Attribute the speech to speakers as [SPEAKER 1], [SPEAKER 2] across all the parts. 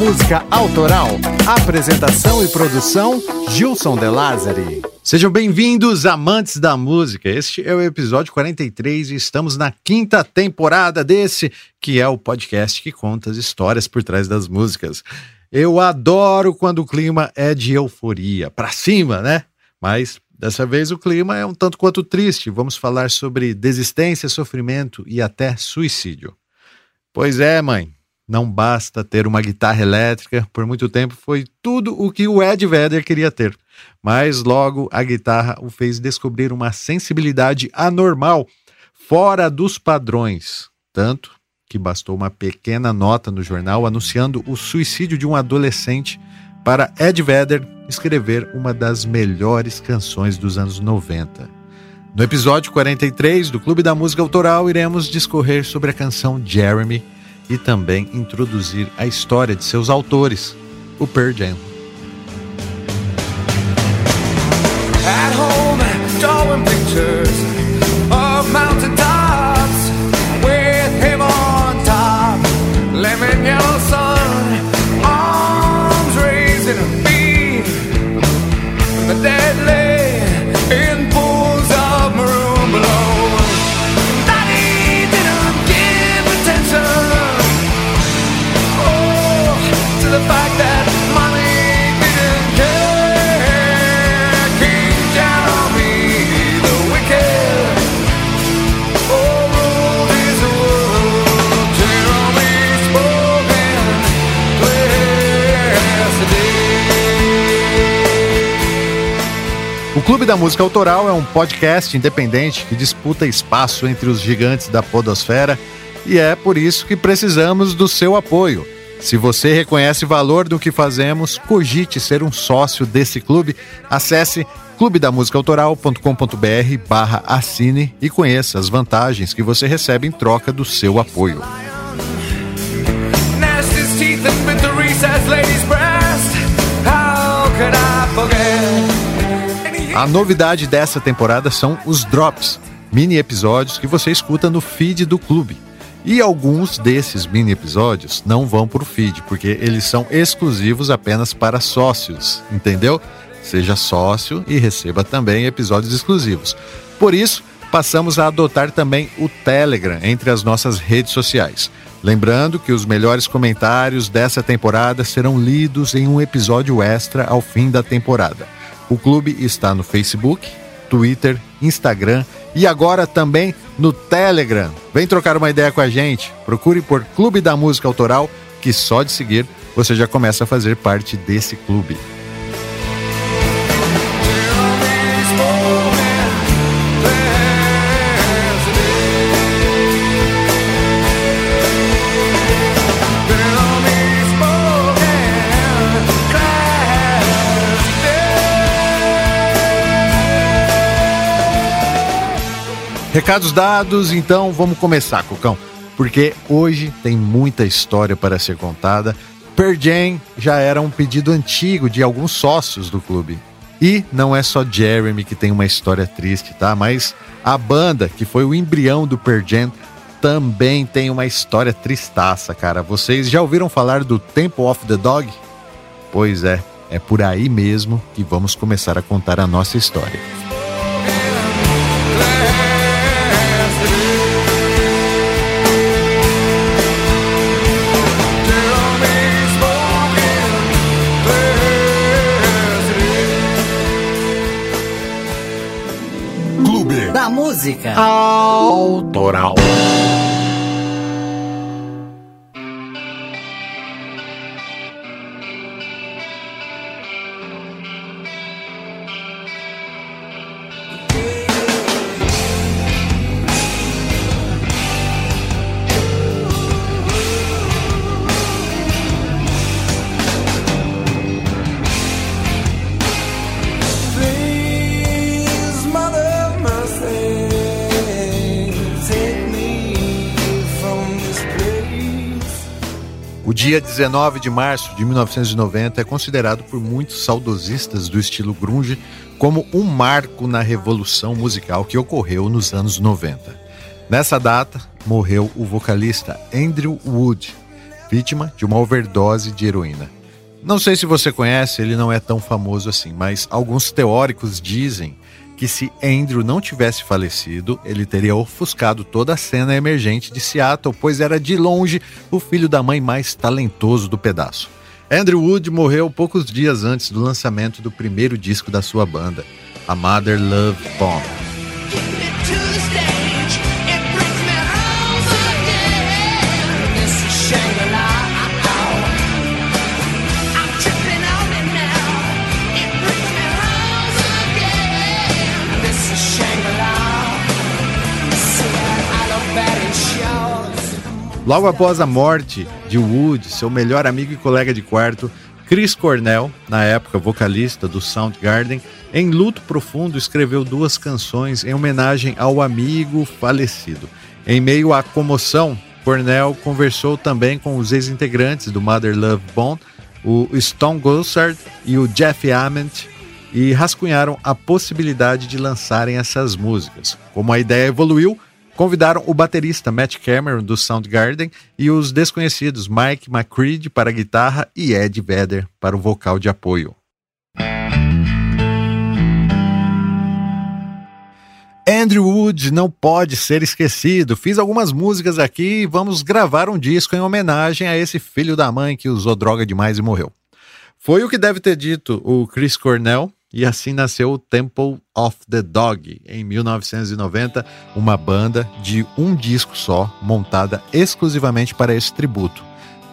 [SPEAKER 1] Música Autoral. Apresentação e produção, Gilson De Lázari. Sejam bem-vindos, amantes da música. Este é o episódio 43 e estamos na quinta temporada desse, que é o podcast que conta as histórias por trás das músicas. Eu adoro quando o clima é de euforia, pra cima, né? Mas dessa vez o clima é um tanto quanto triste. Vamos falar sobre desistência, sofrimento e até suicídio. Pois é, mãe. Não basta ter uma guitarra elétrica, por muito tempo foi tudo o que o Ed Vedder queria ter. Mas logo a guitarra o fez descobrir uma sensibilidade anormal, fora dos padrões. Tanto que bastou uma pequena nota no jornal anunciando o suicídio de um adolescente para Ed Vedder escrever uma das melhores canções dos anos 90. No episódio 43 do Clube da Música Autoral, iremos discorrer sobre a canção Jeremy e também introduzir a história de seus autores, o Pearl Jam. Pictures of mountain Clube da Música Autoral é um podcast independente que disputa espaço entre os gigantes da podosfera e é por isso que precisamos do seu apoio. Se você reconhece valor do que fazemos, cogite ser um sócio desse clube. Acesse clubedamusicaautoral.com.br barra assine e conheça as vantagens que você recebe em troca do seu apoio. A novidade dessa temporada são os drops, mini episódios que você escuta no feed do clube. E alguns desses mini episódios não vão para o feed, porque eles são exclusivos apenas para sócios, entendeu? Seja sócio e receba também episódios exclusivos. Por isso, passamos a adotar também o Telegram entre as nossas redes sociais. Lembrando que os melhores comentários dessa temporada serão lidos em um episódio extra ao fim da temporada. O clube está no Facebook, Twitter, Instagram e agora também no Telegram. Vem trocar uma ideia com a gente. Procure por Clube da Música Autoral, que só de seguir você já começa a fazer parte desse clube. Recados dados, então vamos começar, Cocão. Porque hoje tem muita história para ser contada. Per Jam já era um pedido antigo de alguns sócios do clube. E não é só Jeremy que tem uma história triste, tá? Mas a banda, que foi o embrião do Per Jam, também tem uma história tristaça, cara. Vocês já ouviram falar do Temple of the Dog? Pois é, é por aí mesmo que vamos começar a contar a nossa história.
[SPEAKER 2] Música autoral.
[SPEAKER 1] Dia 19 de março de 1990 é considerado por muitos saudosistas do estilo grunge como um marco na revolução musical que ocorreu nos anos 90. Nessa data, morreu o vocalista Andrew Wood, vítima de uma overdose de heroína. Não sei se você conhece, ele não é tão famoso assim, mas alguns teóricos dizem que se Andrew não tivesse falecido, ele teria ofuscado toda a cena emergente de Seattle, pois era de longe o filho da mãe mais talentoso do pedaço. Andrew Wood morreu poucos dias antes do lançamento do primeiro disco da sua banda, a Mother Love Bomb. Logo após a morte de Wood, seu melhor amigo e colega de quarto, Chris Cornell, na época vocalista do Soundgarden, em luto profundo escreveu duas canções em homenagem ao amigo falecido. Em meio à comoção, Cornell conversou também com os ex-integrantes do Mother Love Bone, o Stone Gossard e o Jeff Ament, e rascunharam a possibilidade de lançarem essas músicas. Como a ideia evoluiu, Convidaram o baterista Matt Cameron do Soundgarden e os desconhecidos Mike McCready para guitarra e Ed Vedder para o vocal de apoio. Andrew Wood não pode ser esquecido. Fiz algumas músicas aqui e vamos gravar um disco em homenagem a esse filho da mãe que usou droga demais e morreu. Foi o que deve ter dito o Chris Cornell, e assim nasceu o Temple of the Dog, em 1990, uma banda de um disco só, montada exclusivamente para esse tributo.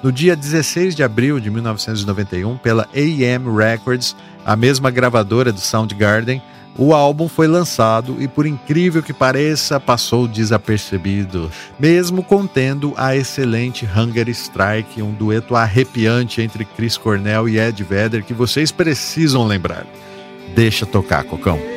[SPEAKER 1] No dia 16 de abril de 1991, pela AM Records, a mesma gravadora do Soundgarden, o álbum foi lançado e, por incrível que pareça, passou desapercebido, mesmo contendo a excelente Hunger Strike, um dueto arrepiante entre Chris Cornell e Ed Vedder que vocês precisam lembrar. Deixa tocar, Cocão.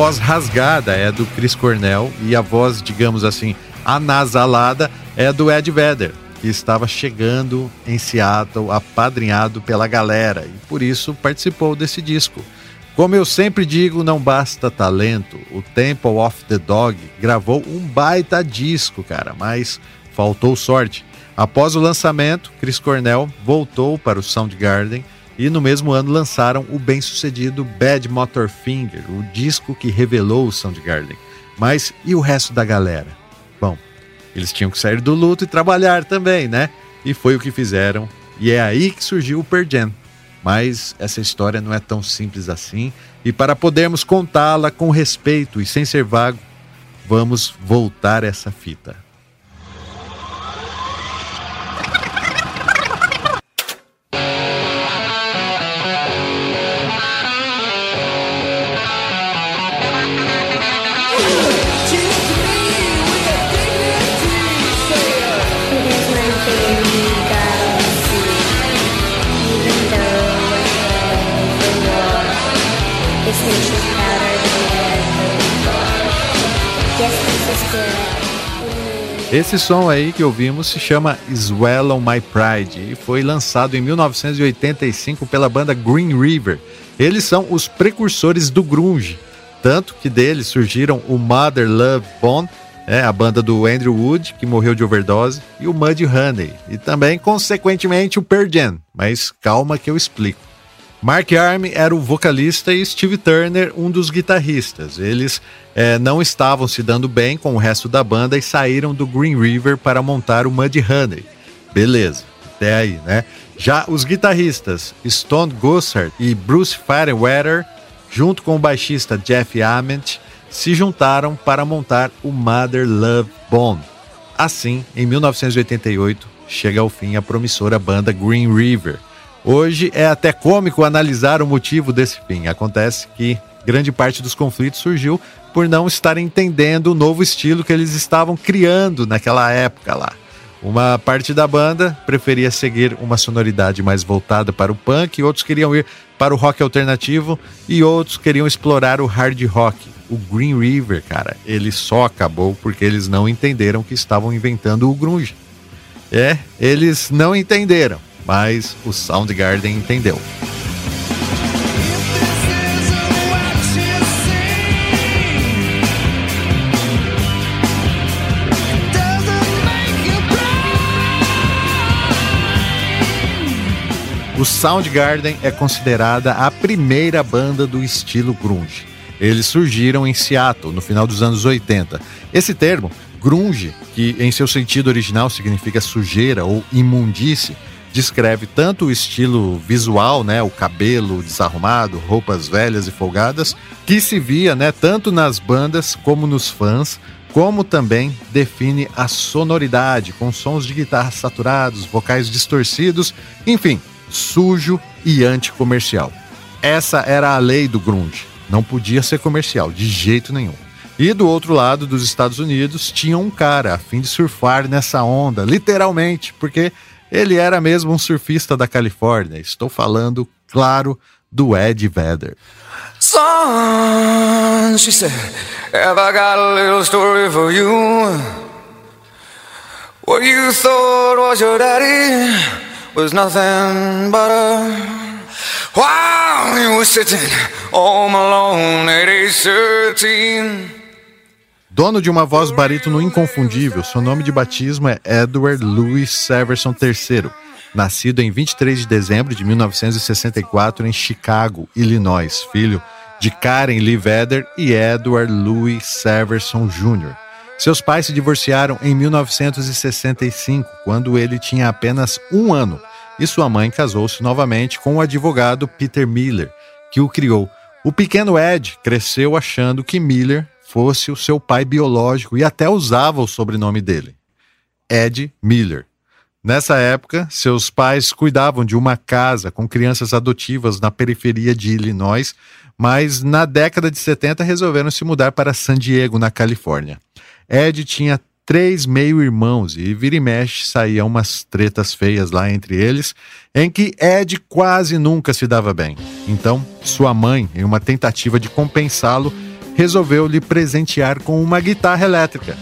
[SPEAKER 1] Voz rasgada é do Chris Cornell e a voz, digamos assim, anasalada é do Ed Vedder, que estava chegando em Seattle, apadrinhado pela galera e por isso participou desse disco. Como eu sempre digo, não basta talento. O Temple of the Dog gravou um baita disco, cara, mas faltou sorte. Após o lançamento, Chris Cornell voltou para o Soundgarden e no mesmo ano lançaram o bem-sucedido Bad Motor Finger, o disco que revelou o Soundgarden. Mas e o resto da galera? Bom, eles tinham que sair do luto e trabalhar também, né? E foi o que fizeram. E é aí que surgiu o Pearl Jam. Mas essa história não é tão simples assim. E para podermos contá-la com respeito e sem ser vago, vamos voltar essa fita. Esse som aí que ouvimos se chama Swallow My Pride e foi lançado em 1985 pela banda Green River. Eles são os precursores do grunge. Tanto que dele surgiram o Mother Love Bone, é, a banda do Andrew Wood, que morreu de overdose, e o Muddy Honey, e também, consequentemente, o Pearl Jam. Mas calma que eu explico. Mark Arm era o vocalista e Steve Turner um dos guitarristas. Eles é, não estavam se dando bem com o resto da banda e saíram do Green River para montar o Muddy Honey. Beleza, até aí, né? Já os guitarristas Stone Gossard e Bruce Fireweather, junto com o baixista Jeff Ament, se juntaram para montar o Mother Love Bone. Assim, em 1988, chega ao fim a promissora banda Green River Hoje é até cômico analisar o motivo desse fim. Acontece que grande parte dos conflitos surgiu por não estarem entendendo o novo estilo que eles estavam criando naquela época lá. Uma parte da banda preferia seguir uma sonoridade mais voltada para o punk, outros queriam ir para o rock alternativo e outros queriam explorar o hard rock. O Green River, cara, ele só acabou porque eles não entenderam que estavam inventando o grunge. É, eles não entenderam mas o Soundgarden entendeu. O Soundgarden é considerada a primeira banda do estilo grunge. Eles surgiram em Seattle no final dos anos 80. Esse termo, grunge, que em seu sentido original significa sujeira ou imundície, descreve tanto o estilo visual, né, o cabelo desarrumado, roupas velhas e folgadas, que se via, né, tanto nas bandas como nos fãs, como também define a sonoridade, com sons de guitarra saturados, vocais distorcidos, enfim, sujo e anticomercial. Essa era a lei do grunge, não podia ser comercial de jeito nenhum. E do outro lado dos Estados Unidos tinha um cara a fim de surfar nessa onda, literalmente, porque ele era mesmo um surfista da Califórnia. Estou falando, claro, do Ed Vedder. Son, she said, have I got a little story for you? What you thought was your daddy was nothing but a... While you were sitting home alone at age 13 Dono de uma voz barítono inconfundível, seu nome de batismo é Edward Louis Severson III, nascido em 23 de dezembro de 1964 em Chicago, Illinois, filho de Karen Lee Vedder e Edward Louis Severson Jr. Seus pais se divorciaram em 1965, quando ele tinha apenas um ano, e sua mãe casou-se novamente com o advogado Peter Miller, que o criou. O pequeno Ed cresceu achando que Miller fosse o seu pai biológico e até usava o sobrenome dele, Ed Miller. Nessa época, seus pais cuidavam de uma casa com crianças adotivas na periferia de Illinois, mas na década de 70 resolveram se mudar para San Diego, na Califórnia. Ed tinha três meio-irmãos e vira e mexe saíam umas tretas feias lá entre eles, em que Ed quase nunca se dava bem. Então, sua mãe, em uma tentativa de compensá-lo, resolveu lhe presentear com uma guitarra elétrica.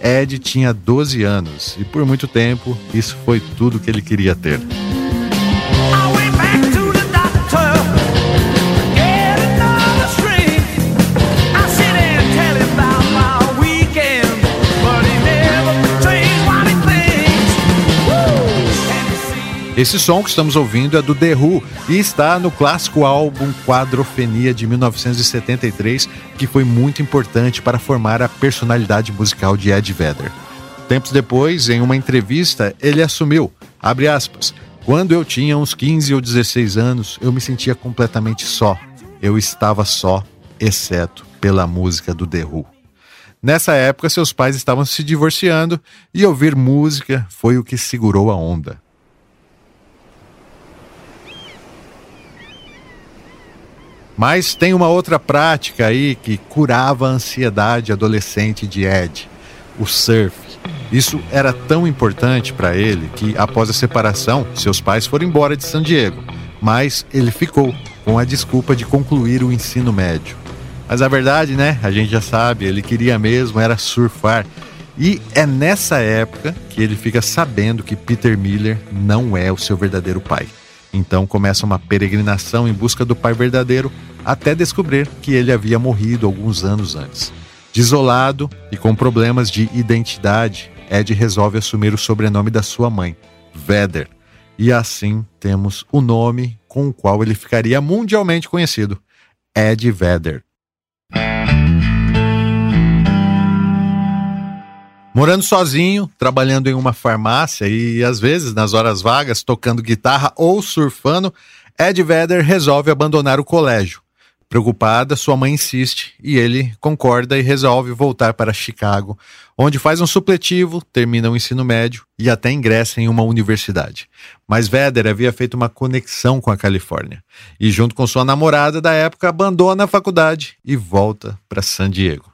[SPEAKER 1] Ed tinha 12 anos e por muito tempo isso foi tudo que ele queria ter. Esse som que estamos ouvindo é do The Who e está no clássico álbum Quadrofenia de 1973, que foi muito importante para formar a personalidade musical de Ed Vedder. Tempos depois, em uma entrevista, ele assumiu, abre aspas, quando eu tinha uns 15 ou 16 anos, eu me sentia completamente só. Eu estava só, exceto pela música do The Who. Nessa época, seus pais estavam se divorciando e ouvir música foi o que segurou a onda. Mas tem uma outra prática aí que curava a ansiedade adolescente de Ed, o surf. Isso era tão importante para ele que, após a separação, seus pais foram embora de San Diego, mas ele ficou com a desculpa de concluir o ensino médio. Mas a verdade, né, a gente já sabe, ele queria mesmo era surfar. E é nessa época que ele fica sabendo que Peter Miller não é o seu verdadeiro pai. Então começa uma peregrinação em busca do pai verdadeiro até descobrir que ele havia morrido alguns anos antes. Desolado e com problemas de identidade, Ed resolve assumir o sobrenome da sua mãe, Vedder, e assim temos o nome com o qual ele ficaria mundialmente conhecido, Ed Vedder. Morando sozinho, trabalhando em uma farmácia e às vezes nas horas vagas tocando guitarra ou surfando, Ed Vedder resolve abandonar o colégio. Preocupada, sua mãe insiste e ele concorda e resolve voltar para Chicago, onde faz um supletivo, termina o ensino médio e até ingressa em uma universidade. Mas Vedder havia feito uma conexão com a Califórnia e, junto com sua namorada da época, abandona a faculdade e volta para San Diego.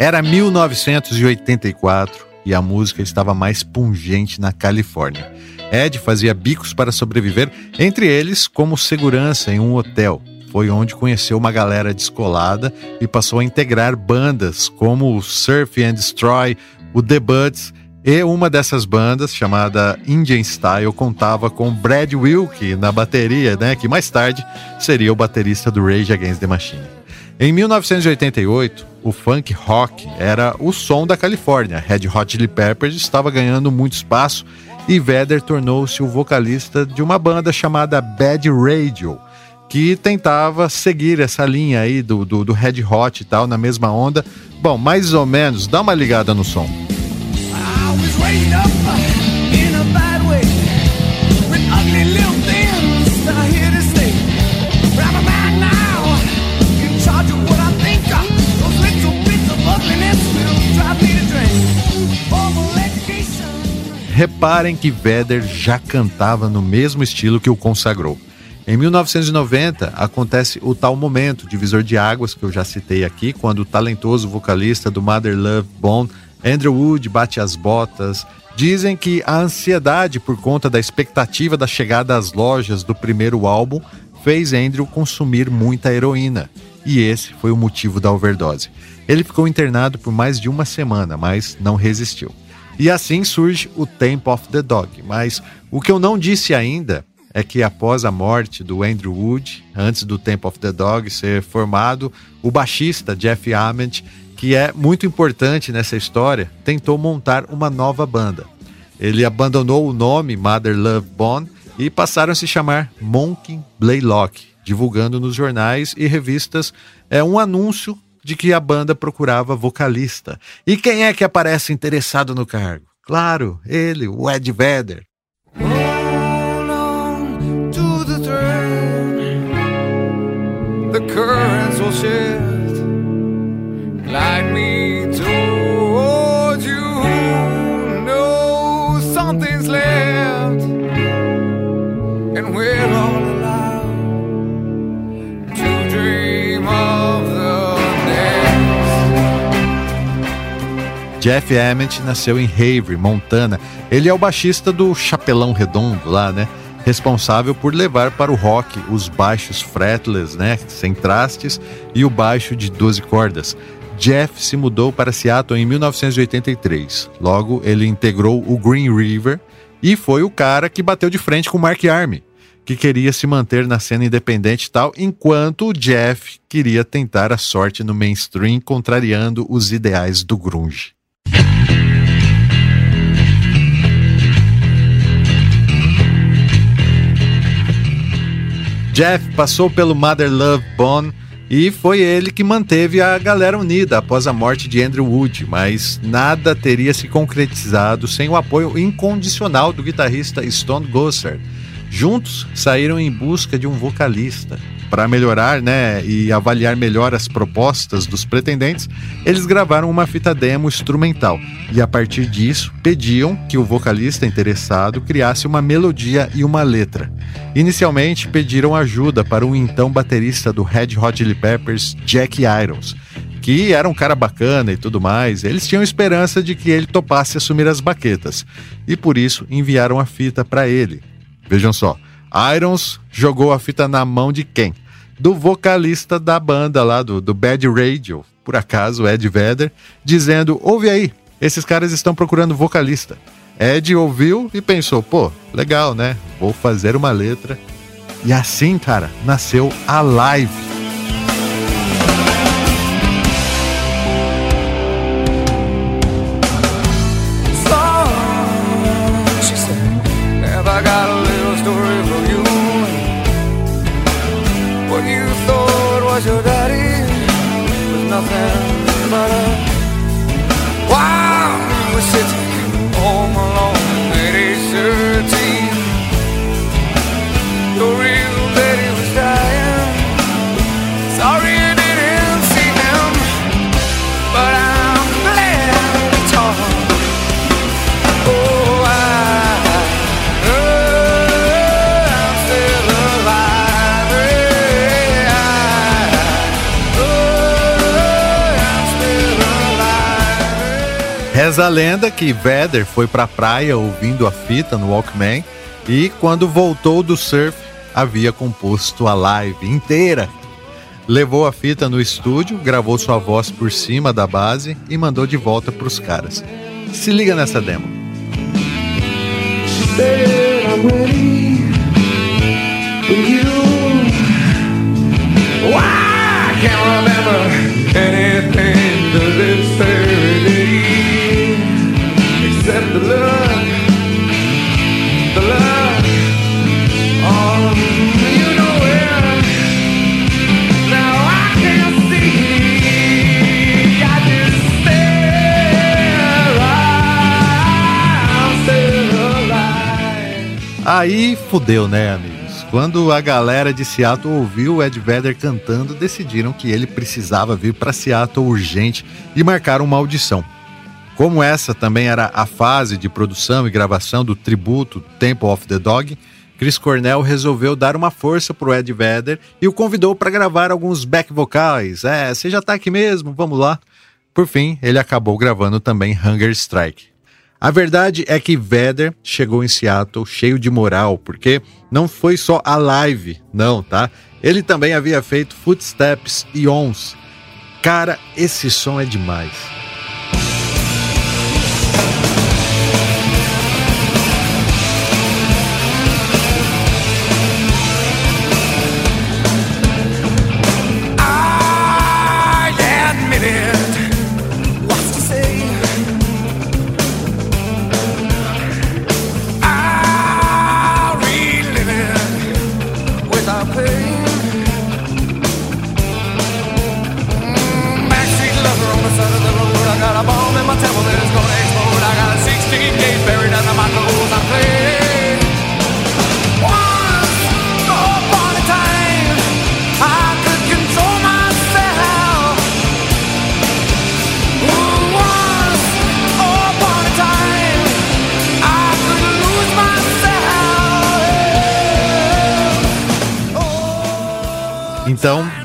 [SPEAKER 1] Era 1984 e a música estava mais pungente na Califórnia. Ed fazia bicos para sobreviver, entre eles como segurança em um hotel. Foi onde conheceu uma galera descolada e passou a integrar bandas como o Surf and Destroy, o The Buds e uma dessas bandas, chamada Indian Style, contava com Brad Wilkie na bateria, né, que mais tarde seria o baterista do Rage Against the Machine. Em 1988, o funk rock era o som da Califórnia. Red Hot Chili Peppers estava ganhando muito espaço e Vedder tornou-se o vocalista de uma banda chamada Bad Radio, que tentava seguir essa linha aí do, do, do Red Hot e tal, na mesma onda. Bom, mais ou menos, dá uma ligada no som. Reparem que Vedder já cantava no mesmo estilo que o consagrou. Em 1990, acontece o tal momento, divisor de águas, que eu já citei aqui, quando o talentoso vocalista do Mother Love Bone, Andrew Wood, bate as botas. Dizem que a ansiedade por conta da expectativa da chegada às lojas do primeiro álbum fez Andrew consumir muita heroína. E esse foi o motivo da overdose. Ele ficou internado por mais de uma semana, mas não resistiu. E assim surge o Temple of the Dog. Mas o que eu não disse ainda é que após a morte do Andrew Wood, antes do Temple of the Dog ser formado, o baixista Jeff Ament, que é muito importante nessa história, tentou montar uma nova banda. Ele abandonou o nome Mother Love Bone e passaram a se chamar Monkey Blaylock, divulgando nos jornais e revistas é um anúncio de que a banda procurava vocalista. E quem é que aparece interessado no cargo? Claro, ele, o Ed Vedder. The currents will Jeff Ament nasceu em Havre, Montana. Ele é o baixista do Chapelão Redondo lá, né? Responsável por levar para o rock os baixos fretless, né, sem trastes, e o baixo de 12 cordas. Jeff se mudou para Seattle em 1983. Logo, ele integrou o Green River e foi o cara que bateu de frente com Mark Army, que queria se manter na cena independente e tal, enquanto o Jeff queria tentar a sorte no mainstream, contrariando os ideais do grunge. Jeff passou pelo Mother Love Bone e foi ele que manteve a galera unida após a morte de Andrew Wood, mas nada teria se concretizado sem o apoio incondicional do guitarrista Stone Gossard. Juntos saíram em busca de um vocalista para melhorar né, e avaliar melhor as propostas dos pretendentes, eles gravaram uma fita demo instrumental e, a partir disso, pediam que o vocalista interessado criasse uma melodia e uma letra. Inicialmente, pediram ajuda para o então baterista do Red Hot Chili Peppers, Jack Irons, que era um cara bacana e tudo mais, eles tinham esperança de que ele topasse assumir as baquetas e por isso enviaram a fita para ele. Vejam só, Irons jogou a fita na mão de quem? Do vocalista da banda lá, do, do Bad Radio, por acaso, Ed Vedder, dizendo: ouve aí, esses caras estão procurando vocalista. Ed ouviu e pensou: pô, legal, né? Vou fazer uma letra. E assim, cara, nasceu a live. Reza a lenda que Vedder foi pra praia ouvindo a fita no Walkman e quando voltou do surf havia composto a live inteira. Levou a fita no estúdio, gravou sua voz por cima da base e mandou de volta pros caras. Se liga nessa demo. can't remember anything Aí fudeu, né, amigos? Quando a galera de Seattle ouviu o Ed Vedder cantando, decidiram que ele precisava vir para Seattle urgente e marcaram uma audição. Como essa também era a fase de produção e gravação do tributo Temple of the Dog, Chris Cornell resolveu dar uma força pro Ed Vedder e o convidou para gravar alguns back vocais. É, você já tá aqui mesmo, vamos lá. Por fim, ele acabou gravando também Hunger Strike. A verdade é que Vedder chegou em Seattle cheio de moral, porque não foi só a live, não, tá? Ele também havia feito Footsteps e Ons. Cara, esse som é demais.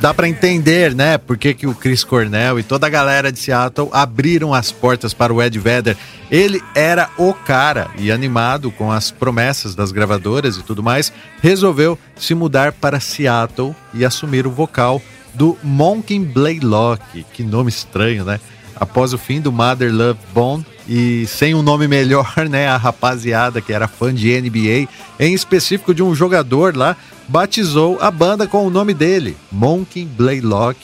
[SPEAKER 1] Dá para entender, né, por que, que o Chris Cornell e toda a galera de Seattle abriram as portas para o Ed Vedder. Ele era o cara e animado com as promessas das gravadoras e tudo mais, resolveu se mudar para Seattle e assumir o vocal do Monkey Blaylock. Que nome estranho, né? Após o fim do Mother Love Bone e sem um nome melhor, né, a rapaziada que era fã de NBA, em específico de um jogador lá, batizou a banda com o nome dele, Monkey Blaylock,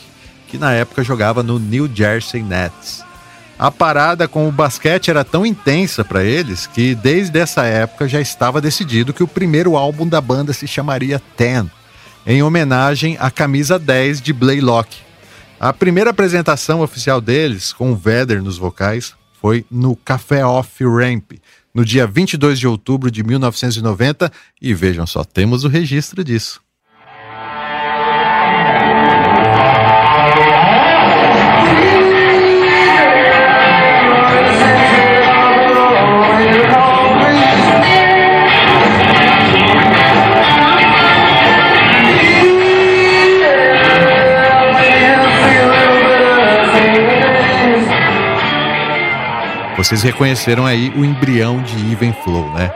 [SPEAKER 1] que na época jogava no New Jersey Nets. A parada com o basquete era tão intensa para eles que desde essa época já estava decidido que o primeiro álbum da banda se chamaria Ten, em homenagem à camisa 10 de Blaylock. A primeira apresentação oficial deles, com o Vedder nos vocais, foi no Café Off Ramp, no dia 22 de outubro de 1990, e vejam só, temos o registro disso. Vocês reconheceram aí o embrião de Even Flow, né?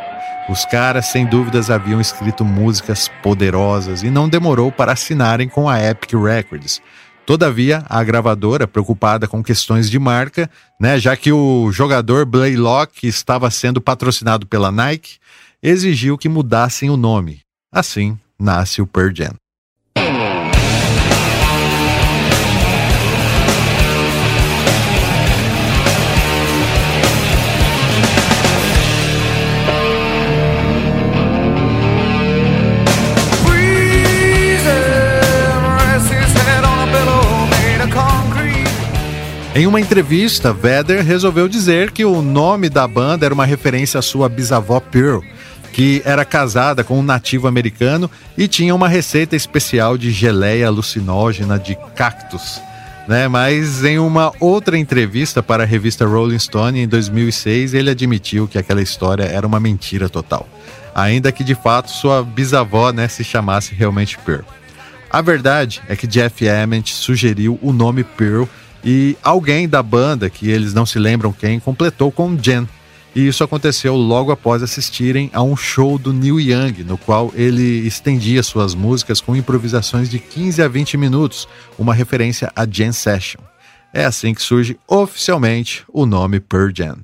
[SPEAKER 1] Os caras, sem dúvidas, haviam escrito músicas poderosas e não demorou para assinarem com a Epic Records. Todavia, a gravadora, preocupada com questões de marca, né, já que o jogador Blaylock estava sendo patrocinado pela Nike, exigiu que mudassem o nome. Assim nasce o Pearl Jam. Em uma entrevista, Vedder resolveu dizer que o nome da banda era uma referência à sua bisavó Pearl, que era casada com um nativo americano e tinha uma receita especial de geleia alucinógena de cactos. Né? Mas em uma outra entrevista para a revista Rolling Stone em 2006, ele admitiu que aquela história era uma mentira total, ainda que de fato sua bisavó né, se chamasse realmente Pearl. A verdade é que Jeff Ament sugeriu o nome Pearl e alguém da banda, que eles não se lembram quem, completou com Jen. E isso aconteceu logo após assistirem a um show do Neil Young, no qual ele estendia suas músicas com improvisações de 15 a 20 minutos, uma referência a Jen Session. É assim que surge oficialmente o nome Pearl Jam.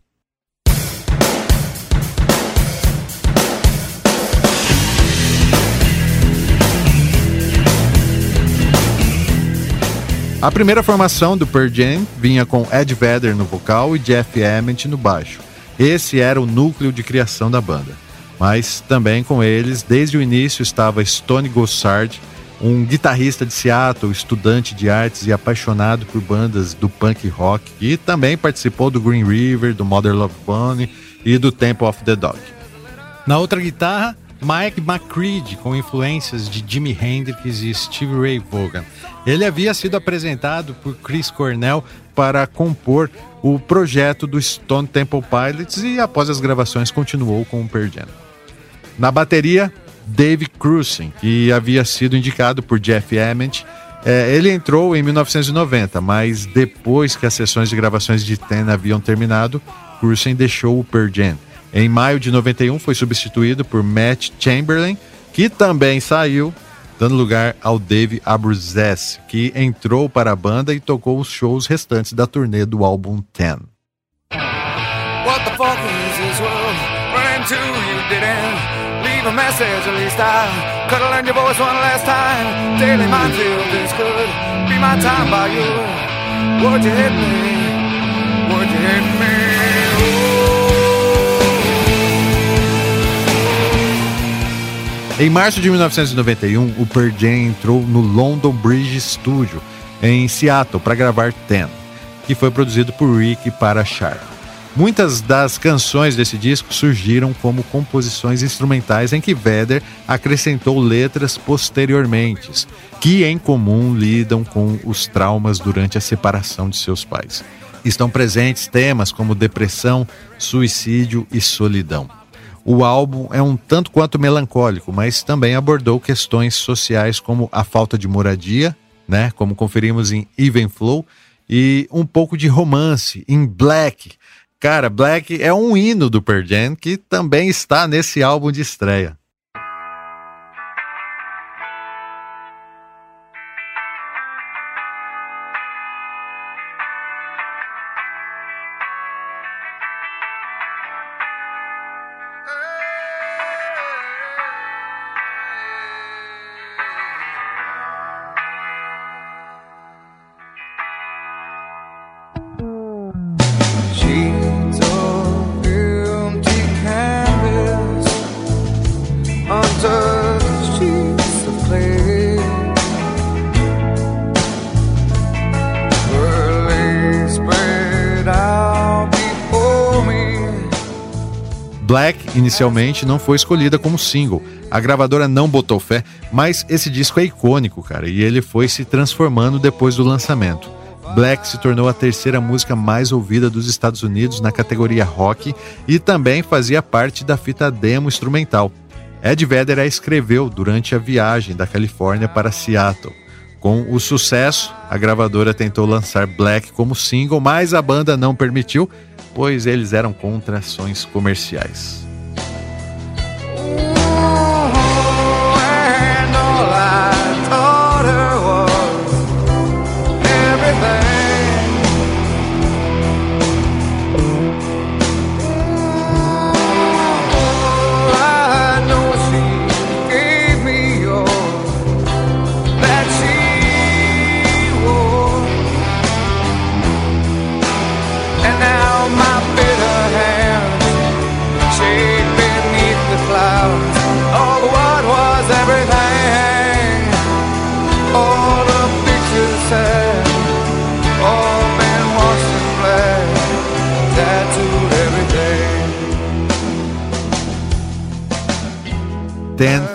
[SPEAKER 1] A primeira formação do Pearl Jam vinha com Ed Vedder no vocal e Jeff Ament no baixo. Esse era o núcleo de criação da banda. Mas também com eles, desde o início, estava Stone Gossard, um guitarrista de Seattle, estudante de artes e apaixonado por bandas do punk rock, e também participou do Green River, do Mother Love Bone e do Temple of the Dog. Na outra guitarra, Mike McCready, com influências de Jimi Hendrix e Steve Ray Vaughan. Ele havia sido apresentado por Chris Cornell para compor o projeto do Stone Temple Pilots e após as gravações continuou com o Pearl Jam. Na bateria, Dave Cruisen, que havia sido indicado por Jeff Ament, é, ele entrou em 1990, mas depois que as sessões de gravações de Ten haviam terminado, Cruisen deixou o Pearl Jam. Em maio de 91 foi substituído por Matt Chamberlain, que também saiu, dando lugar ao Dave Abruzzese, que entrou para a banda e tocou os shows restantes da turnê do álbum Ten. What the fuck is this world? Running to you didn't leave a message at least I could your voice one last time. Daily mind be my time by you. Would you hit me? Would you hit me? Em março de 1991, o Pearl Jam entrou no London Bridge Studio, em Seattle, para gravar Ten, que foi produzido por Rick para Sharp. Muitas das canções desse disco surgiram como composições instrumentais em que Vedder acrescentou letras posteriormente, que em comum lidam com os traumas durante a separação de seus pais. Estão presentes temas como depressão, suicídio e solidão. O álbum é um tanto quanto melancólico, mas também abordou questões sociais como a falta de moradia, né, como conferimos em Even Flow, e um pouco de romance em Black. Cara, Black é um hino do Pearl Jam que também está nesse álbum de estreia. Inicialmente não foi escolhida como single. A gravadora não botou fé, mas esse disco é icônico, cara, e ele foi se transformando depois do lançamento. Black se tornou a terceira música mais ouvida dos Estados Unidos na categoria rock e também fazia parte da fita demo instrumental. Ed Vedder a escreveu durante a viagem da Califórnia para Seattle. Com o sucesso, a gravadora tentou lançar Black como single, mas a banda não permitiu pois eles eram contra ações comerciais.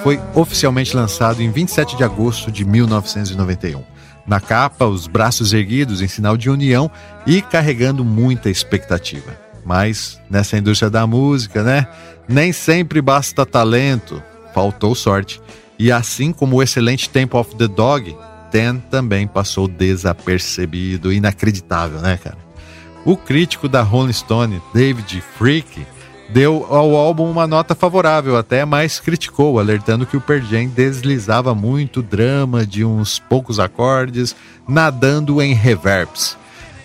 [SPEAKER 1] Foi oficialmente lançado em 27 de agosto de 1991. Na capa, os braços erguidos em sinal de união e carregando muita expectativa. Mas nessa indústria da música, né? Nem sempre basta talento, faltou sorte. E assim como o excelente Temple of the Dog, Ten também passou desapercebido, inacreditável, né, cara? O crítico da Rolling Stone, David Freak, deu ao álbum uma nota favorável até, mas criticou, alertando que o Pearl Jam deslizava muito drama de uns poucos acordes, nadando em reverbs.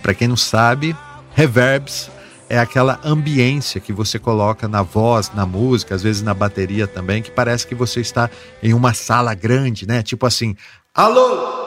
[SPEAKER 1] Para quem não sabe, reverbs é aquela ambiência que você coloca na voz, na música, às vezes na bateria também, que parece que você está em uma sala grande, né? Tipo assim, alô!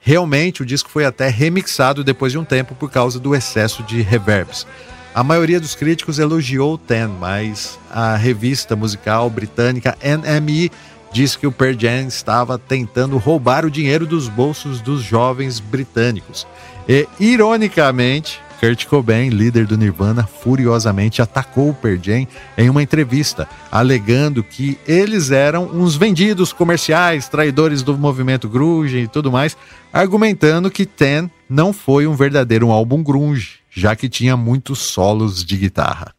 [SPEAKER 1] Realmente o disco foi até remixado depois de um tempo por causa do excesso de reverbs. A maioria dos críticos elogiou Ten, mas a revista musical britânica NME disse que o Pearl Jam estava tentando roubar o dinheiro dos bolsos dos jovens britânicos. E, ironicamente, Kurt Cobain, líder do Nirvana, furiosamente atacou o Pearl Jam em uma entrevista, alegando que eles eram uns vendidos comerciais, traidores do movimento grunge e tudo mais, argumentando que Ten não foi um verdadeiro álbum grunge, já que tinha muitos solos de guitarra.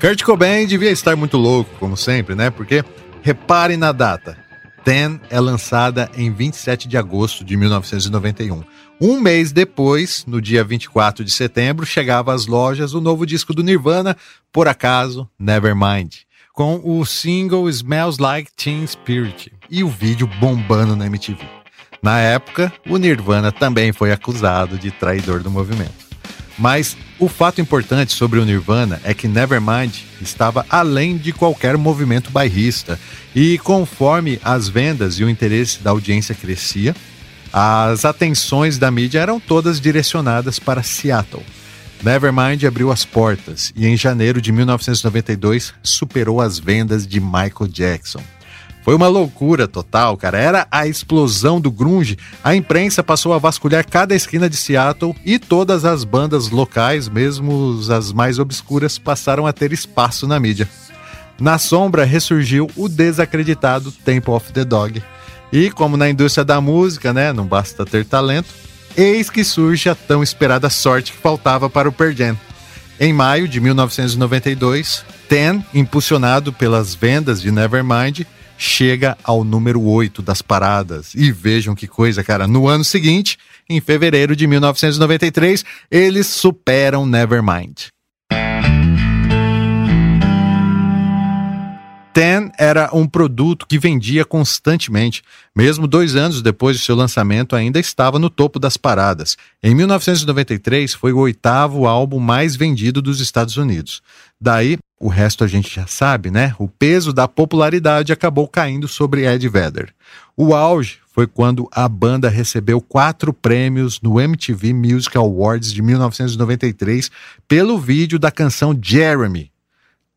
[SPEAKER 1] Kurt Cobain devia estar muito louco, como sempre, né? Porque reparem na data. Ten é lançada em 27 de agosto de 1991. Um mês depois, no dia 24 de setembro, chegava às lojas o novo disco do Nirvana, por acaso, Nevermind, com o single Smells Like Teen Spirit e o vídeo bombando na MTV. Na época, o Nirvana também foi acusado de traidor do movimento. Mas o fato importante sobre o Nirvana é que Nevermind estava além de qualquer movimento bairrista, e conforme as vendas e o interesse da audiência crescia, as atenções da mídia eram todas direcionadas para Seattle. Nevermind abriu as portas e em janeiro de 1992 superou as vendas de Michael Jackson. Foi uma loucura total, cara. Era a explosão do grunge. A imprensa passou a vasculhar cada esquina de Seattle e todas as bandas locais, mesmo as mais obscuras, passaram a ter espaço na mídia. Na sombra ressurgiu o desacreditado Temple of the Dog. E como na indústria da música, né, não basta ter talento, eis que surge a tão esperada sorte que faltava para o Pearl. Em maio de 1992, Ten, impulsionado pelas vendas de Nevermind, chega ao número 8 das paradas. E vejam que coisa, cara. No ano seguinte, em fevereiro de 1993, eles superam Nevermind. Ten era um produto que vendia constantemente. Mesmo dois anos depois de seu lançamento, ainda estava no topo das paradas. Em 1993, foi o oitavo álbum mais vendido dos Estados Unidos. Daí, o resto a gente já sabe, né? O peso da popularidade acabou caindo sobre Ed Vedder. O auge foi quando a banda recebeu quatro prêmios no MTV Music Awards de 1993 pelo vídeo da canção Jeremy,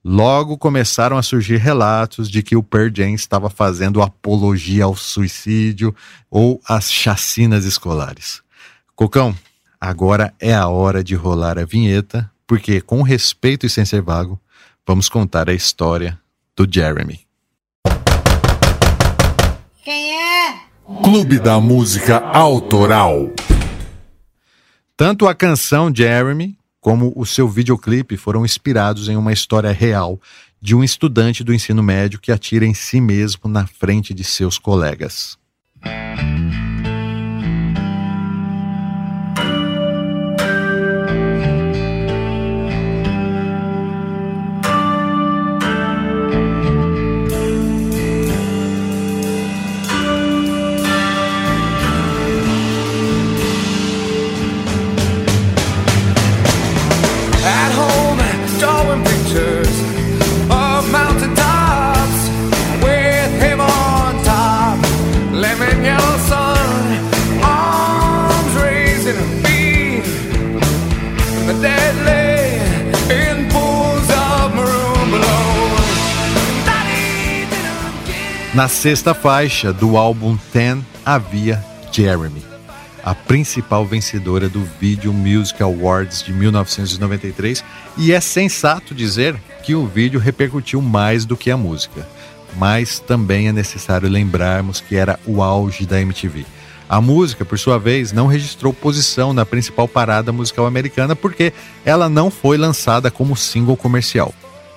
[SPEAKER 1] Logo começaram a surgir relatos de que o Pearl Jam estava fazendo apologia ao suicídio ou às chacinas escolares. Cocão, agora é a hora de rolar a vinheta, porque com respeito e sem ser vago, vamos contar a história do Jeremy.
[SPEAKER 2] Quem é? Clube da Música Autoral.
[SPEAKER 1] Tanto a canção Jeremy como o seu videoclipe foram inspirados em uma história real de um estudante do ensino médio que atira em si mesmo na frente de seus colegas. Na sexta faixa do álbum Ten havia Jeremy, a principal vencedora do Video Music Awards de 1993, e é sensato dizer que o vídeo repercutiu mais do que a música. Mas também é necessário lembrarmos que era o auge da MTV. A música, por sua vez, não registrou posição na principal parada musical americana porque ela não foi lançada como single comercial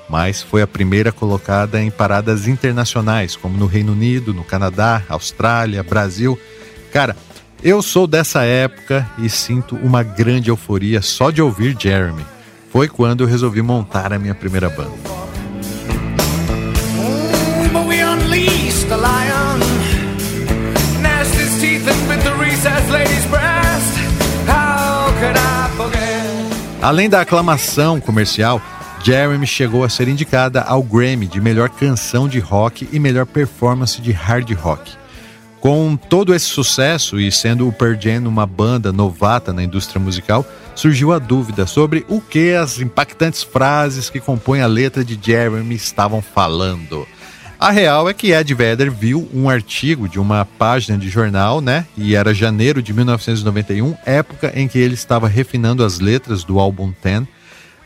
[SPEAKER 1] mas foi a primeira colocada em paradas internacionais, como no Reino Unido, no Canadá, Austrália, Brasil. Cara, eu sou dessa época e sinto uma grande euforia só de ouvir Jeremy. Foi quando eu resolvi montar a minha primeira banda. Além da aclamação comercial, Jeremy chegou a ser indicada ao Grammy de melhor canção de rock e melhor performance de hard rock. Com todo esse sucesso e sendo o Pearl Jam uma banda novata na indústria musical, surgiu a dúvida sobre o que as impactantes frases que compõem a letra de Jeremy estavam falando. A real é que Ed Vedder viu um artigo de uma página de jornal, né? E era janeiro de 1991, época em que ele estava refinando as letras do álbum Ten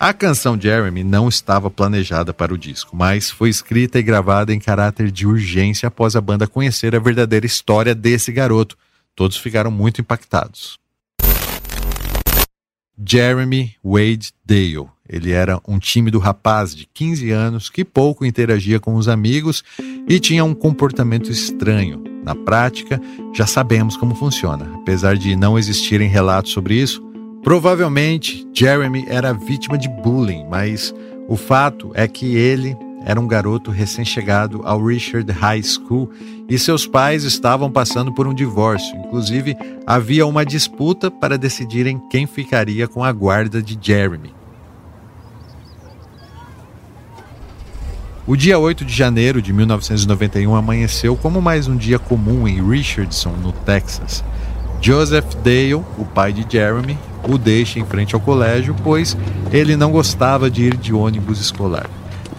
[SPEAKER 1] a canção Jeremy não estava planejada para o disco, mas foi escrita e gravada em caráter de urgência após a banda conhecer a verdadeira história desse garoto. Todos ficaram muito impactados. Jeremy Wade Dale. Ele era um tímido rapaz de 15 anos que pouco interagia com os amigos e tinha um comportamento estranho. Na prática, já sabemos como funciona. Apesar de não existirem relatos sobre isso, Provavelmente Jeremy era vítima de bullying, mas o fato é que ele era um garoto recém-chegado ao Richard High School e seus pais estavam passando por um divórcio. Inclusive, havia uma disputa para decidirem quem ficaria com a guarda de Jeremy. O dia 8 de janeiro de 1991 amanheceu como mais um dia comum em Richardson, no Texas. Joseph Dale, o pai de Jeremy, o deixa em frente ao colégio, pois ele não gostava de ir de ônibus escolar.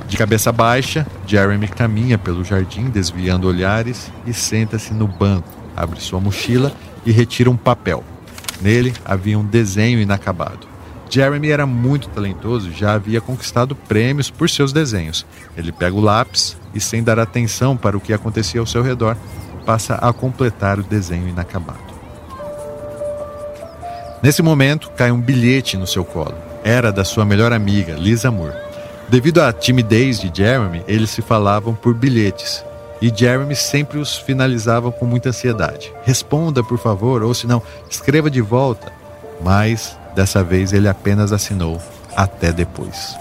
[SPEAKER 1] De cabeça baixa, Jeremy caminha pelo jardim, desviando olhares, e senta-se no banco, abre sua mochila e retira um papel. Nele havia um desenho inacabado. Jeremy era muito talentoso, já havia conquistado prêmios por seus desenhos. Ele pega o lápis e, sem dar atenção para o que acontecia ao seu redor, passa a completar o desenho inacabado. Nesse momento, cai um bilhete no seu colo. Era da sua melhor amiga, Lisa Moore. Devido à timidez de Jeremy, eles se falavam por bilhetes. E Jeremy sempre os finalizava com muita ansiedade. Responda, por favor, ou se não, escreva de volta. Mas, dessa vez, ele apenas assinou até depois.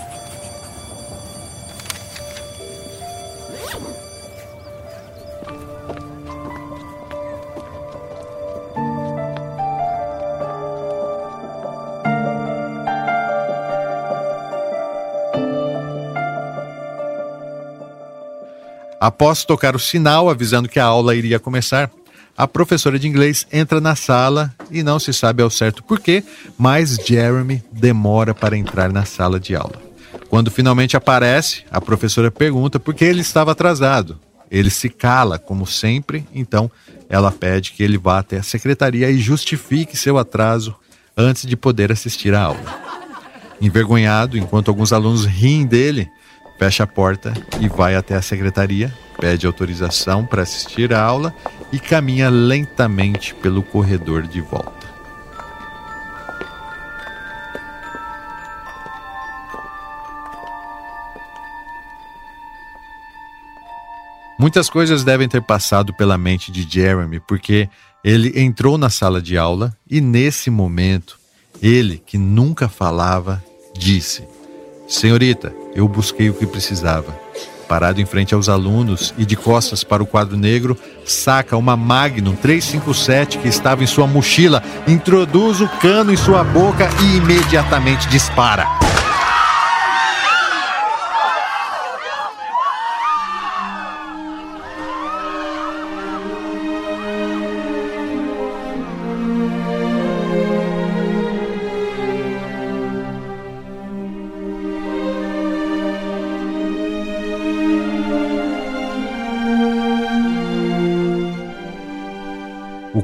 [SPEAKER 1] Após tocar o sinal avisando que a aula iria começar, a professora de inglês entra na sala e não se sabe ao certo porquê, mas Jeremy demora para entrar na sala de aula. Quando finalmente aparece, a professora pergunta por que ele estava atrasado. Ele se cala, como sempre, então ela pede que ele vá até a secretaria e justifique seu atraso antes de poder assistir à aula. Envergonhado, enquanto alguns alunos riem dele, fecha a porta e vai até a secretaria, pede autorização para assistir a aula e caminha lentamente pelo corredor de volta. Muitas coisas devem ter passado pela mente de Jeremy, porque ele entrou na sala de aula e, nesse momento, ele, que nunca falava, disse: Senhorita, eu busquei o que precisava. Parado em frente aos alunos e de costas para o quadro negro, saca uma Magnum 357 que estava em sua mochila, introduz o cano em sua boca e imediatamente dispara.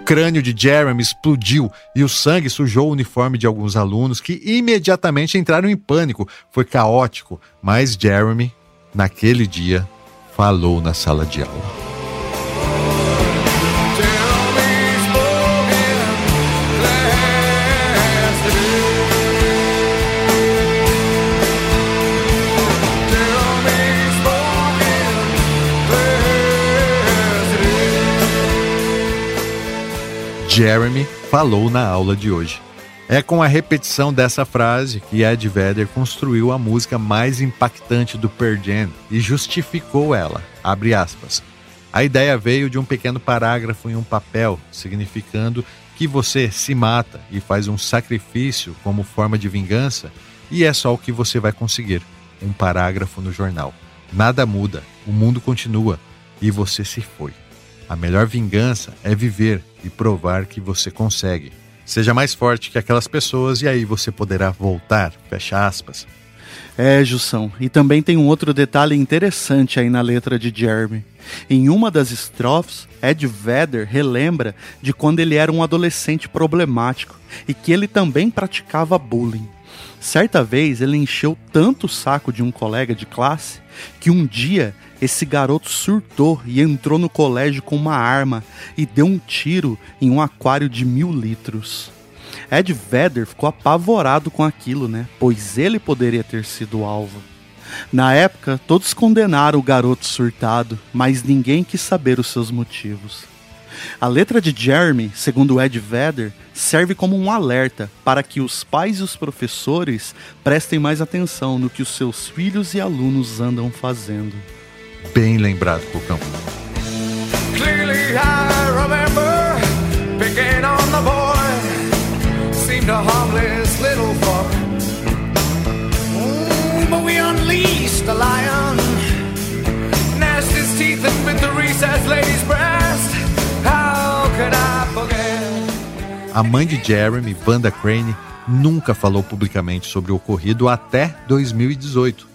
[SPEAKER 1] Crânio de Jeremy explodiu e o sangue sujou o uniforme de alguns alunos que imediatamente entraram em pânico. Foi caótico, mas Jeremy, naquele dia, falou na sala de aula. Jeremy falou na aula de hoje. É com a repetição dessa frase que Ed Vedder construiu a música mais impactante do Pearl Jam e justificou ela. Abre aspas. A ideia veio de um pequeno parágrafo em um papel, significando que você se mata e faz um sacrifício como forma de vingança, e é só o que você vai conseguir: um parágrafo no jornal. Nada muda, o mundo continua e você se foi. A melhor vingança é viver e provar que você consegue. Seja mais forte que aquelas pessoas e aí você poderá voltar. Fecha aspas.
[SPEAKER 3] É, Jussão. E também tem um outro detalhe interessante aí na letra de Jeremy. Em uma das estrofes, Ed Vedder relembra de quando ele era um adolescente problemático e que ele também praticava bullying. Certa vez ele encheu tanto o saco de um colega de classe que um dia esse garoto surtou e entrou no colégio com uma arma e deu um tiro em um aquário de mil litros. Ed Vedder ficou apavorado com aquilo, né? Pois ele poderia ter sido alvo. Na época, todos condenaram o garoto surtado, mas ninguém quis saber os seus motivos. A letra de Jeremy, segundo Ed Vedder, serve como um alerta para que os pais e os professores prestem mais atenção no que os seus filhos e alunos andam fazendo.
[SPEAKER 1] Bem lembrado, boy. Seemed a mãe de Jeremy, Vanda Crane, nunca falou publicamente sobre o ocorrido até 2018,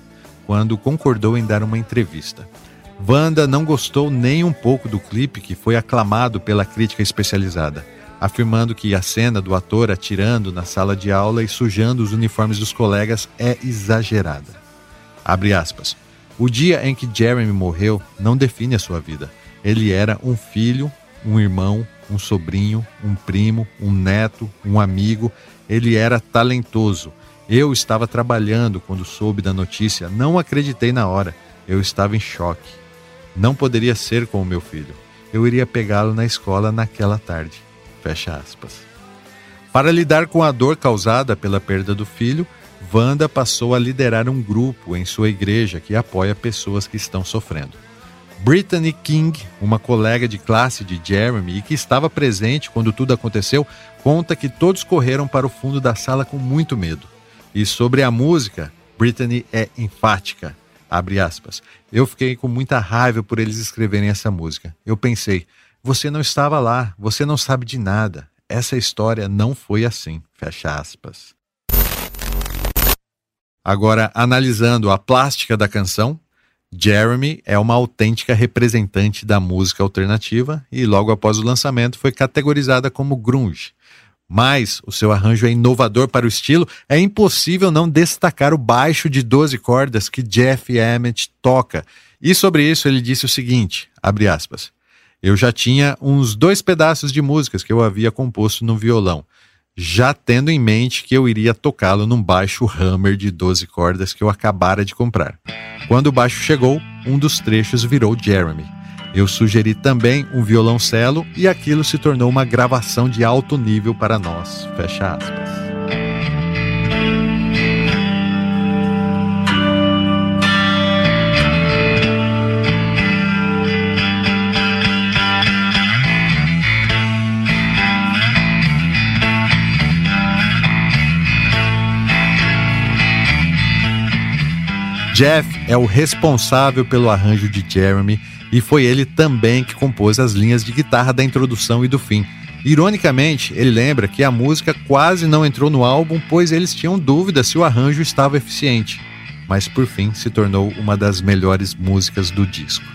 [SPEAKER 1] quando concordou em dar uma entrevista. Wanda não gostou nem um pouco do clipe que foi aclamado pela crítica especializada, afirmando que a cena do ator atirando na sala de aula e sujando os uniformes dos colegas é exagerada. Abre aspas. O dia em que Jeremy morreu não define a sua vida. Ele era um filho, um irmão, um sobrinho, um primo, um neto, um amigo. Ele era talentoso. Eu estava trabalhando quando soube da notícia. Não acreditei na hora. Eu estava em choque. Não poderia ser com o meu filho. Eu iria pegá-lo na escola naquela tarde. Fecha aspas. Para lidar com a dor causada pela perda do filho, Wanda passou a liderar um grupo em sua igreja que apoia pessoas que estão sofrendo. Brittany King, uma colega de classe de Jeremy e que estava presente quando tudo aconteceu, conta que todos correram para o fundo da sala com muito medo. E sobre a música, Brittany é enfática. Abre aspas. Eu fiquei com muita raiva por eles escreverem essa música. Eu pensei, você não estava lá, você não sabe de nada. Essa história não foi assim. Fecha aspas. Agora, analisando a plástica da canção, Jeremy é uma autêntica representante da música alternativa e logo após o lançamento foi categorizada como grunge, mas o seu arranjo é inovador para o estilo, é impossível não destacar o baixo de 12 cordas que Jeff Emmett toca. E sobre isso ele disse o seguinte, abre aspas, eu já tinha uns dois pedaços de músicas que eu havia composto no violão, já tendo em mente que eu iria tocá-lo num baixo Hammer de 12 cordas que eu acabara de comprar. Quando o baixo chegou, um dos trechos virou Jeremy. Eu sugeri também um violoncelo e aquilo se tornou uma gravação de alto nível para nós. Fecha aspas. Jeff é o responsável pelo arranjo de Jeremy e foi ele também que compôs as linhas de guitarra da introdução e do fim. Ironicamente, ele lembra que a música quase não entrou no álbum, pois eles tinham dúvida se o arranjo estava eficiente, mas por fim se tornou uma das melhores músicas do disco.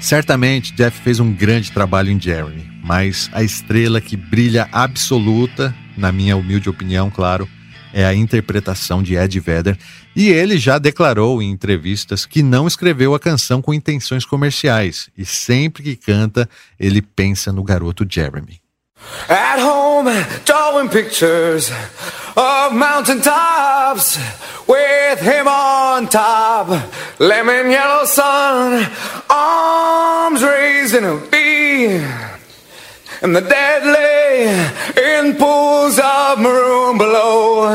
[SPEAKER 1] Certamente, Jeff fez um grande trabalho em Jeremy, mas a estrela que brilha absoluta, na minha humilde opinião, claro, é a interpretação de Ed Vedder, e ele já declarou em entrevistas que não escreveu a canção com intenções comerciais, e sempre que canta, ele pensa no garoto Jeremy. At home, drawing pictures of with him on top, lemon yellow sun, arms raised in a V. and the dead lay in pools of maroon below.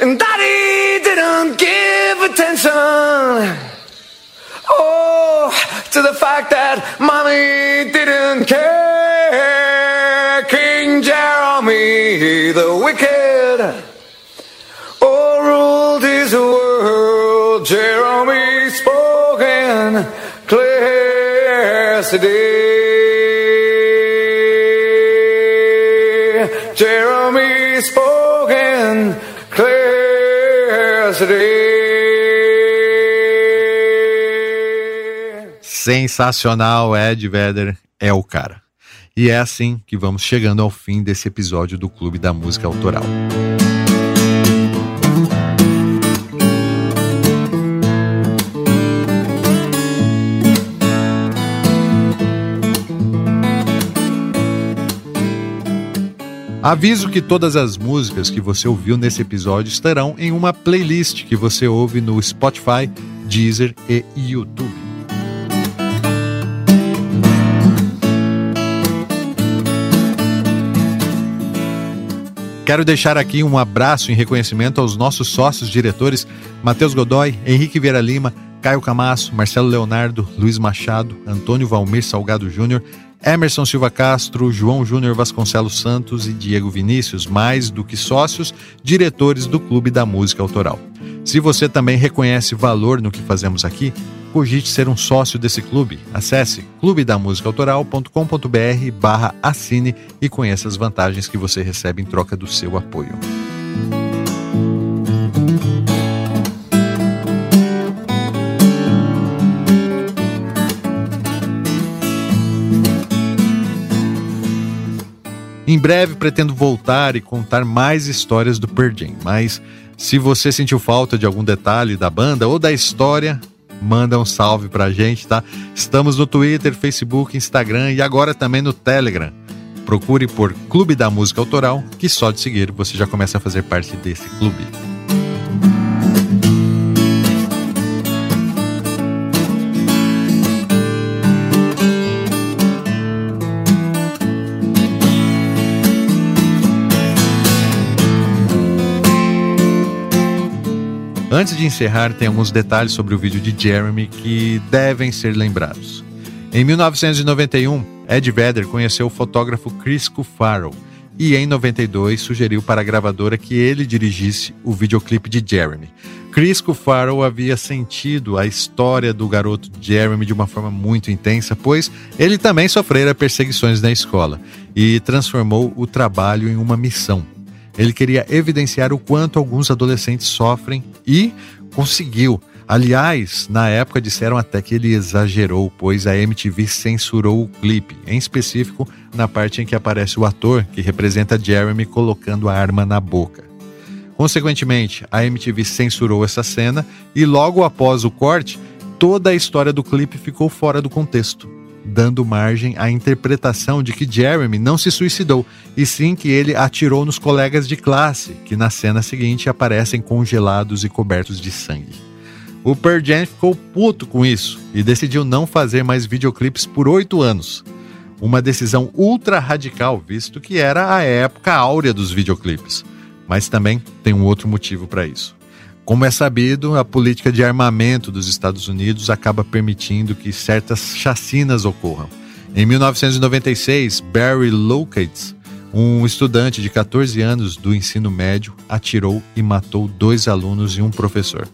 [SPEAKER 1] And Daddy didn't give attention. Oh, to the fact that Mommy didn't care. King Jeremy the wicked, oh, ruled his world. Jeremy spoken clear Jeremy spoken Sensacional, Ed Vedder é o cara. E é assim que vamos chegando ao fim desse episódio do Clube da Música Autoral. Aviso que todas as músicas que você ouviu nesse episódio estarão em uma playlist que você ouve no Spotify, Deezer e YouTube. Quero deixar aqui um abraço em reconhecimento aos nossos sócios diretores Matheus Godoy, Henrique Vieira Lima, Caio Camasso, Marcelo Leonardo, Luiz Machado, Antônio Valmir Salgado Júnior, Emerson Silva Castro, João Júnior Vasconcelos Santos e Diego Vinícius, mais do que sócios, diretores do Clube da Música Autoral. Se você também reconhece valor no que fazemos aqui, cogite ser um sócio desse clube. Acesse clubedamusicaautoral.com.br barra assine e conheça as vantagens que você recebe em troca do seu apoio. Em breve pretendo voltar e contar mais histórias do Pearl mas se você sentiu falta de algum detalhe da banda ou da história, manda um salve pra gente, tá? Estamos no Twitter, Facebook, Instagram e agora também no Telegram. Procure por Clube da Música Autoral, que só de seguir você já começa a fazer parte desse clube. Antes de encerrar, tem alguns detalhes sobre o vídeo de Jeremy que devem ser lembrados. Em 1991, Ed Vedder conheceu o fotógrafo Chris Cufaro e em 92 sugeriu para a gravadora que ele dirigisse o videoclipe de Jeremy. Chris Cufaro havia sentido a história do garoto Jeremy de uma forma muito intensa, pois ele também sofrera perseguições na escola e transformou o trabalho em uma missão. Ele queria evidenciar o quanto alguns adolescentes sofrem e conseguiu. Aliás, na época disseram até que ele exagerou, pois a MTV censurou o clipe, em específico na parte em que aparece o ator que representa Jeremy colocando a arma na boca. Consequentemente, a MTV censurou essa cena e logo após o corte, toda a história do clipe ficou fora do contexto dando margem à interpretação de que Jeremy não se suicidou, e sim que ele atirou nos colegas de classe, que na cena seguinte aparecem congelados e cobertos de sangue. O Pearl Jam ficou puto com isso e decidiu não fazer mais videoclipes por oito anos. Uma decisão ultra radical, visto que era a época áurea dos videoclipes. Mas também tem um outro motivo para isso. Como é sabido, a política de armamento dos Estados Unidos acaba permitindo que certas chacinas ocorram. Em 1996, Barry Locates, um estudante de 14 anos do ensino médio, atirou e matou dois alunos e um professor.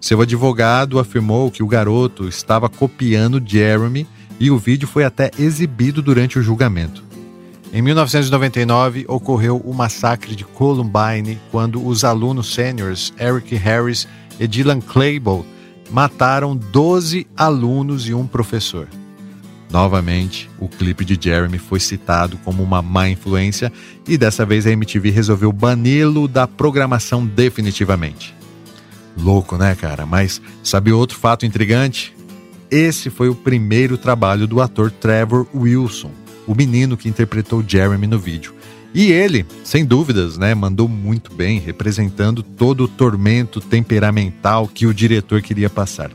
[SPEAKER 1] Seu advogado afirmou que o garoto estava copiando Jeremy e o vídeo foi até exibido durante o julgamento. Em 1999, ocorreu o massacre de Columbine, quando os alunos sêniores Eric Harris e Dylan Clayball mataram 12 alunos e um professor. Novamente, o clipe de Jeremy foi citado como uma má influência e dessa vez a MTV resolveu bani-lo da programação definitivamente. Louco, né, cara? Mas sabe outro fato intrigante? Esse foi o primeiro trabalho do ator Trevor Wilson, o menino que interpretou Jeremy no vídeo. E ele, sem dúvidas, né, mandou muito bem, representando todo o tormento temperamental que o diretor queria passar.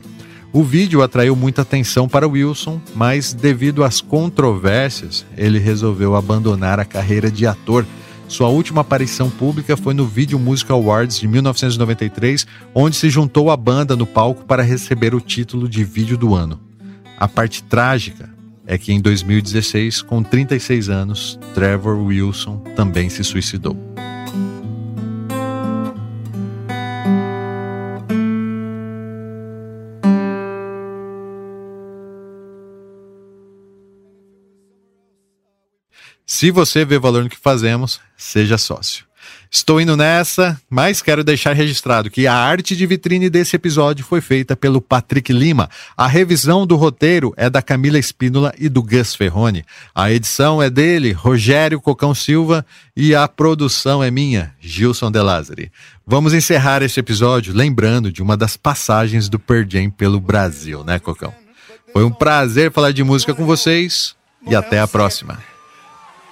[SPEAKER 1] O vídeo atraiu muita atenção para Wilson, mas devido às controvérsias, ele resolveu abandonar a carreira de ator. Sua última aparição pública foi no Video Music Awards de 1993, onde se juntou à banda no palco para receber o título de vídeo do ano. A parte trágica é que em 2016, com 36 anos, Trevor Wilson também se suicidou. Se você vê valor no que fazemos, seja sócio. Estou indo nessa, mas quero deixar registrado que a arte de vitrine desse episódio foi feita pelo Patrick Lima. A revisão do roteiro é da Camila Espínola e do Gus Ferrone. A edição é dele, Rogério Cocão Silva, e a produção é minha, Gilson De Lázari. Vamos encerrar este episódio lembrando de uma das passagens do Per Jam pelo Brasil, né, Cocão? Foi um prazer falar de música com vocês e até a próxima.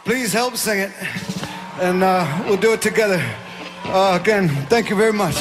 [SPEAKER 1] Please help sing it. and uh, we'll do it together. Uh, again, thank you very much.